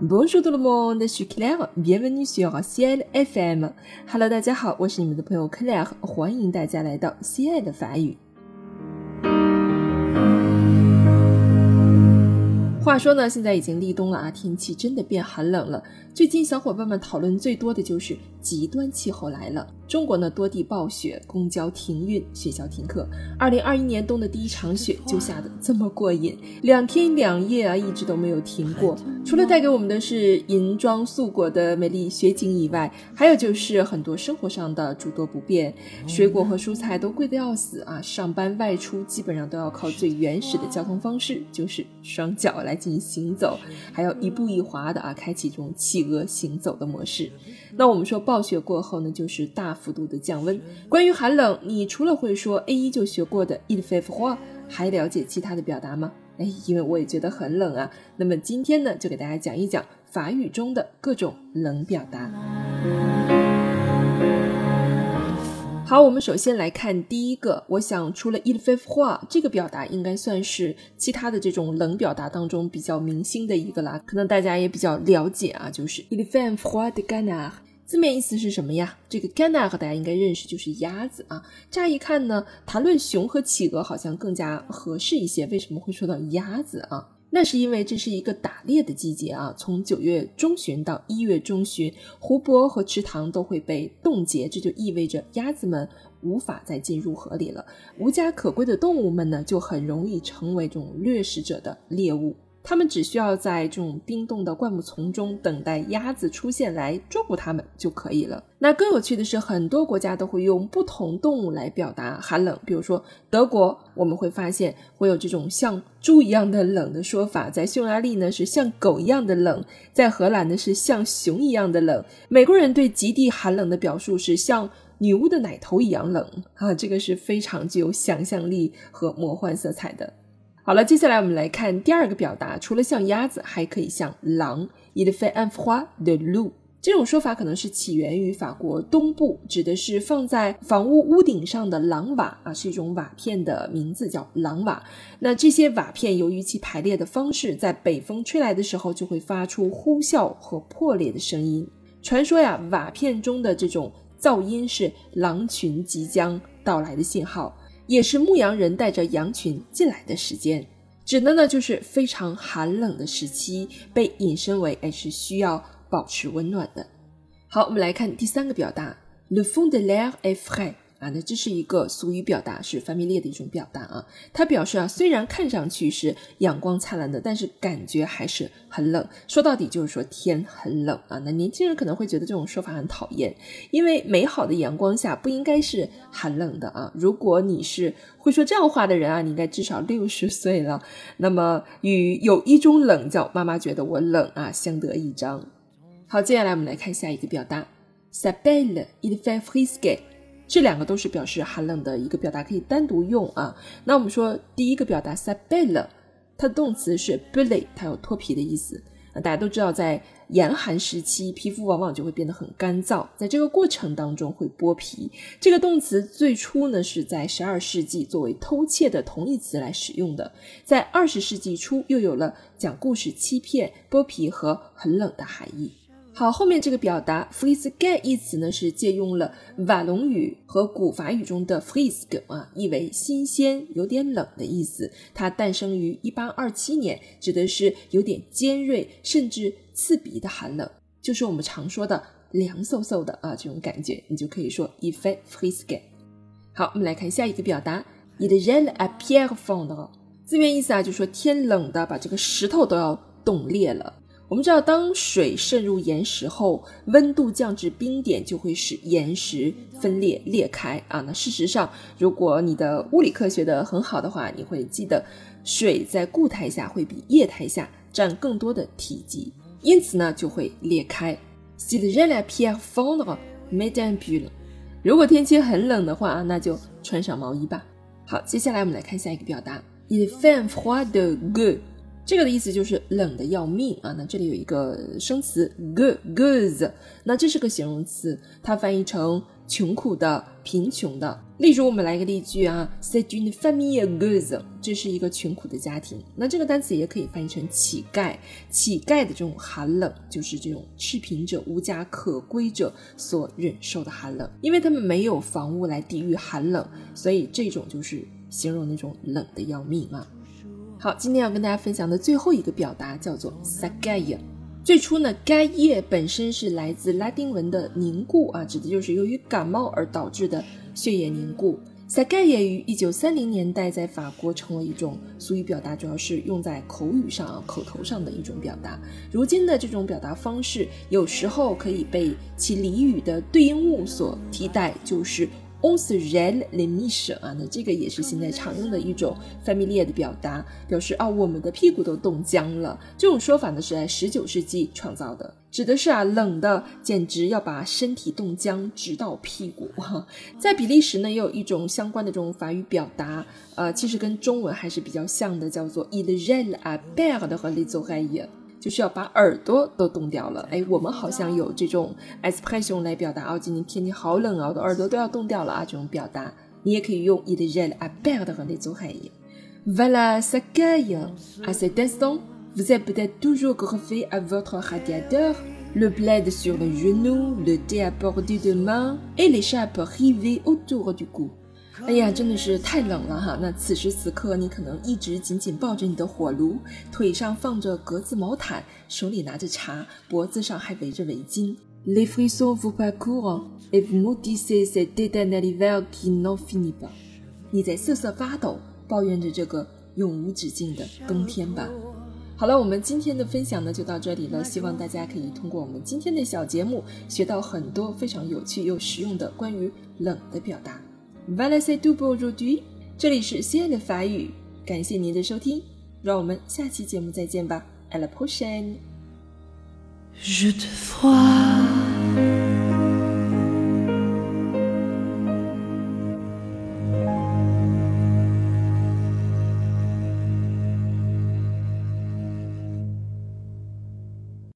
Bonjour tout le monde, je suis Claire, bienvenue sur Ciel FM. Hello，大家好，我是你们的朋友 Claire，欢迎大家来到 Ciel 的法语。话说呢，现在已经立冬了啊，天气真的变寒冷了。最近小伙伴们讨论最多的就是极端气候来了。中国呢，多地暴雪，公交停运，学校停课。二零二一年冬的第一场雪就下得这么过瘾，两天两夜啊，一直都没有停过。除了带给我们的是银装素裹的美丽雪景以外，还有就是很多生活上的诸多不便，水果和蔬菜都贵得要死啊！上班外出基本上都要靠最原始的交通方式，就是双脚来进行行走，还要一步一滑的啊，开启这种企鹅行走的模式。那我们说暴雪过后呢，就是大。幅度的降温。关于寒冷，你除了会说 A 一就学过的 il fait froid，还了解其他的表达吗？哎，因为我也觉得很冷啊。那么今天呢，就给大家讲一讲法语中的各种冷表达。好，我们首先来看第一个。我想除了 il fait froid 这个表达，应该算是其他的这种冷表达当中比较明星的一个啦，可能大家也比较了解啊，就是 il fait froid de canard。字面意思是什么呀？这个 ganna 和大家应该认识，就是鸭子啊。乍一看呢，谈论熊和企鹅好像更加合适一些。为什么会说到鸭子啊？那是因为这是一个打猎的季节啊。从九月中旬到一月中旬，湖泊和池塘都会被冻结，这就意味着鸭子们无法再进入河里了。无家可归的动物们呢，就很容易成为这种掠食者的猎物。他们只需要在这种冰冻的灌木丛中等待鸭子出现来捉捕它们就可以了。那更有趣的是，很多国家都会用不同动物来表达寒冷。比如说德国，我们会发现会有这种像猪一样的冷的说法；在匈牙利呢是像狗一样的冷；在荷兰呢是像熊一样的冷。美国人对极地寒冷的表述是像女巫的奶头一样冷啊，这个是非常具有想象力和魔幻色彩的。好了，接下来我们来看第二个表达，除了像鸭子，还可以像狼。Il fait un froid de l o u。这种说法可能是起源于法国东部，指的是放在房屋屋顶上的狼瓦啊，是一种瓦片的名字，叫狼瓦。那这些瓦片由于其排列的方式，在北风吹来的时候就会发出呼啸和破裂的声音。传说呀，瓦片中的这种噪音是狼群即将到来的信号。也是牧羊人带着羊群进来的时间，指的呢就是非常寒冷的时期，被引申为哎是需要保持温暖的。好，我们来看第三个表达，le fond de l'air est frais。啊，那这是一个俗语表达，是翻面列的一种表达啊。它表示啊，虽然看上去是阳光灿烂的，但是感觉还是很冷。说到底就是说天很冷啊。那年轻人可能会觉得这种说法很讨厌，因为美好的阳光下不应该是寒冷的啊。如果你是会说这样话的人啊，你应该至少六十岁了。那么与有一种冷叫妈妈觉得我冷啊相得益彰。好，接下来我们来看下一个表达 s a b e l l e il fait frisquet。这两个都是表示寒冷的一个表达，可以单独用啊。那我们说第一个表达 s a b e l 它的动词是 b l y 它有脱皮的意思。那大家都知道，在严寒时期，皮肤往往就会变得很干燥，在这个过程当中会剥皮。这个动词最初呢是在十二世纪作为偷窃的同义词来使用的，在二十世纪初又有了讲故事、欺骗、剥皮和很冷的含义。好，后面这个表达 “fresque” 一词呢，是借用了瓦隆语和古法语中的 “frisque” 啊，意为新鲜、有点冷的意思。它诞生于一八二七年，指的是有点尖锐甚至刺鼻的寒冷，就是我们常说的凉飕飕的啊这种感觉，你就可以说 “il fait fresque”。好，我们来看下一个表达 “il gèle à pierre fondre”，字面意思啊，就是说天冷的把这个石头都要冻裂了。我们知道，当水渗入岩石后，温度降至冰点，就会使岩石分裂裂开啊。那事实上，如果你的物理科学的很好的话，你会记得，水在固态下会比液态下占更多的体积，因此呢，就会裂开。Si le gel est fondre, mets un pull。如果天气很冷的话啊，那就穿上毛衣吧。好，接下来我们来看下一个表达：Il fait froid de gueule。这个的意思就是冷的要命啊！那这里有一个生词 g o o d goods，那这是个形容词，它翻译成穷苦的、贫穷的。例如，我们来一个例句啊，C'est une famille gueuse，这是一个穷苦的家庭。那这个单词也可以翻译成乞丐。乞丐的这种寒冷，就是这种赤贫者、无家可归者所忍受的寒冷，因为他们没有房屋来抵御寒冷，所以这种就是形容那种冷的要命啊。好，今天要跟大家分享的最后一个表达叫做 “sagaya”。最初呢，该液本身是来自拉丁文的凝固啊，指的就是由于感冒而导致的。血液凝固，s a g a y 于一九三零年代在法国成为一种俗语表达，主要是用在口语上啊、口头上的一种表达。如今的这种表达方式，有时候可以被其俚语的对应物所替代，就是。On se gèle les miches 啊，那这个也是现在常用的一种 familiar 的表达，表示啊我们的屁股都冻僵了。这种说法呢是在十九世纪创造的，指的是啊冷的简直要把身体冻僵，直到屁股。在比利时呢也有一种相关的这种法语表达，呃，其实跟中文还是比较像的，叫做 il gèle à perdre les oreilles。就是要把耳朵都冻掉了。哎，我们好像有这种 expression 来表达哦，今天天气好冷啊，我的耳朵都要冻掉了啊。这种表达你也可以用 il gèle à perdre les oreilles。Voilà, ça gagne. À cet instant, vous êtes peut-être toujours greffé à votre radiateur, le plaid sur le genou, le thé à portée de main et l'écharpe rivée autour du cou. 哎呀，真的是太冷了哈！那此时此刻，你可能一直紧紧抱着你的火炉，腿上放着格子毛毯，手里拿着茶，脖子上还围着围巾。Les frissons vous pacoura et maudissez cet éternel hiver qui n'en finit pas。你在瑟瑟发抖，抱怨着这个永无止境的冬天吧。好了，我们今天的分享呢就到这里了，希望大家可以通过我们今天的小节目，学到很多非常有趣又实用的关于冷的表达。Voilà c'est tout pour aujourd'hui。这里是西安的法语，感谢您的收听，让我们下期节目再见吧。À la prochaine